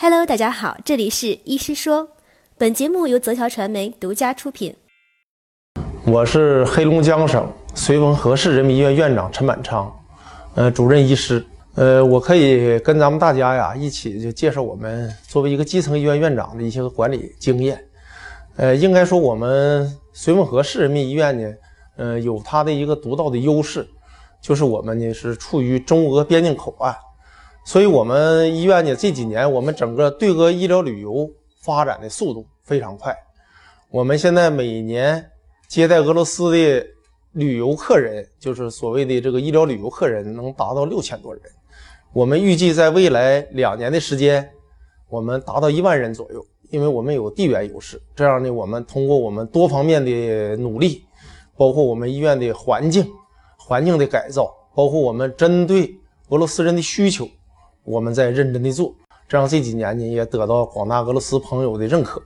Hello，大家好，这里是医师说，本节目由泽桥传媒独家出品。我是黑龙江省绥芬河市人民医院院长陈满昌，呃，主任医师。呃，我可以跟咱们大家呀一起就介绍我们作为一个基层医院院长的一些管理经验。呃，应该说我们绥芬河市人民医院呢，呃，有它的一个独到的优势，就是我们呢是处于中俄边境口岸。所以，我们医院呢这几年，我们整个对俄医疗旅游发展的速度非常快。我们现在每年接待俄罗斯的旅游客人，就是所谓的这个医疗旅游客人，能达到六千多人。我们预计在未来两年的时间，我们达到一万人左右。因为我们有地缘优势，这样呢，我们通过我们多方面的努力，包括我们医院的环境、环境的改造，包括我们针对俄罗斯人的需求。我们在认真的做，这样这几年呢也得到广大俄罗斯朋友的认可，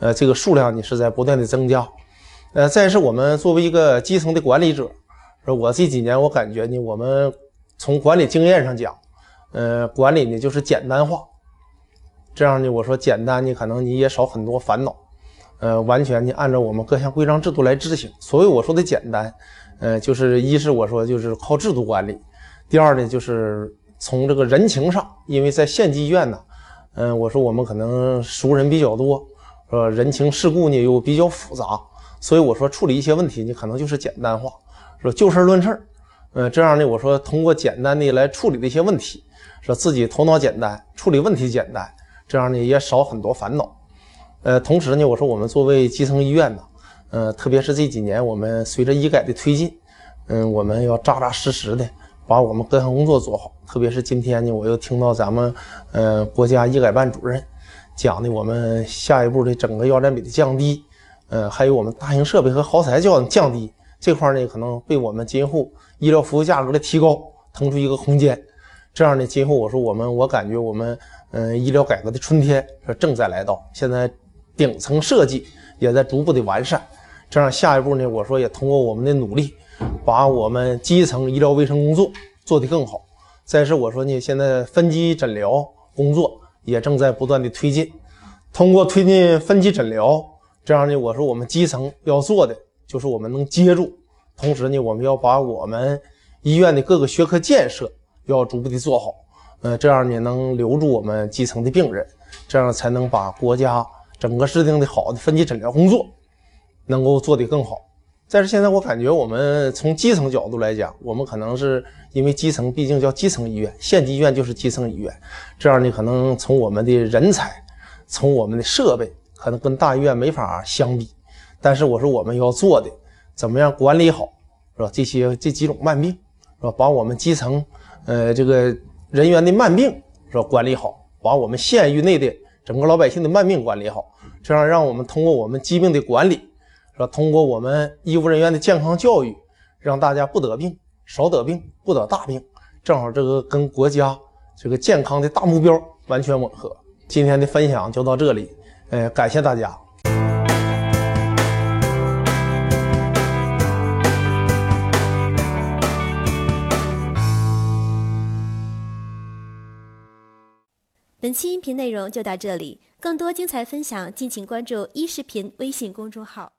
呃，这个数量呢是在不断的增加，呃，再是我们作为一个基层的管理者，我这几年我感觉呢，我们从管理经验上讲，呃，管理呢就是简单化，这样呢，我说简单呢，可能你也少很多烦恼，呃，完全呢按照我们各项规章制度来执行。所谓我说的简单，呃，就是一是我说就是靠制度管理，第二呢就是。从这个人情上，因为在县级医院呢，嗯，我说我们可能熟人比较多，说人情世故呢又比较复杂，所以我说处理一些问题，你可能就是简单化，说就事论事，嗯，这样呢，我说通过简单的来处理的一些问题，说自己头脑简单，处理问题简单，这样呢也少很多烦恼。呃，同时呢，我说我们作为基层医院呢，呃，特别是这几年我们随着医改的推进，嗯，我们要扎扎实实的。把我们各项工作做好，特别是今天呢，我又听到咱们呃国家医改办主任讲的，我们下一步的整个药占比的降低，呃，还有我们大型设备和耗材降降低这块呢，可能为我们今后医疗服务价格的提高腾出一个空间。这样呢，今后我说我们，我感觉我们嗯医疗改革的春天正在来到，现在顶层设计也在逐步的完善。这样下一步呢，我说也通过我们的努力。把我们基层医疗卫生工作做得更好。再是我说呢，现在分级诊疗工作也正在不断的推进。通过推进分级诊疗，这样呢，我说我们基层要做的就是我们能接住，同时呢，我们要把我们医院的各个学科建设要逐步的做好。呃，这样呢，能留住我们基层的病人，这样才能把国家整个制定的好的分级诊疗工作能够做得更好。但是现在我感觉，我们从基层角度来讲，我们可能是因为基层毕竟叫基层医院，县级医院就是基层医院，这样呢，可能从我们的人才，从我们的设备，可能跟大医院没法相比。但是我说我们要做的，怎么样管理好，是吧？这些这几种慢病，是吧？把我们基层，呃，这个人员的慢病，是吧？管理好，把我们县域内的整个老百姓的慢病管理好，这样让我们通过我们疾病的管理。说通过我们医务人员的健康教育，让大家不得病、少得病、不得大病，正好这个跟国家这个健康的大目标完全吻合。今天的分享就到这里，呃，感谢大家。本期音频内容就到这里，更多精彩分享，敬请关注“医视频”微信公众号。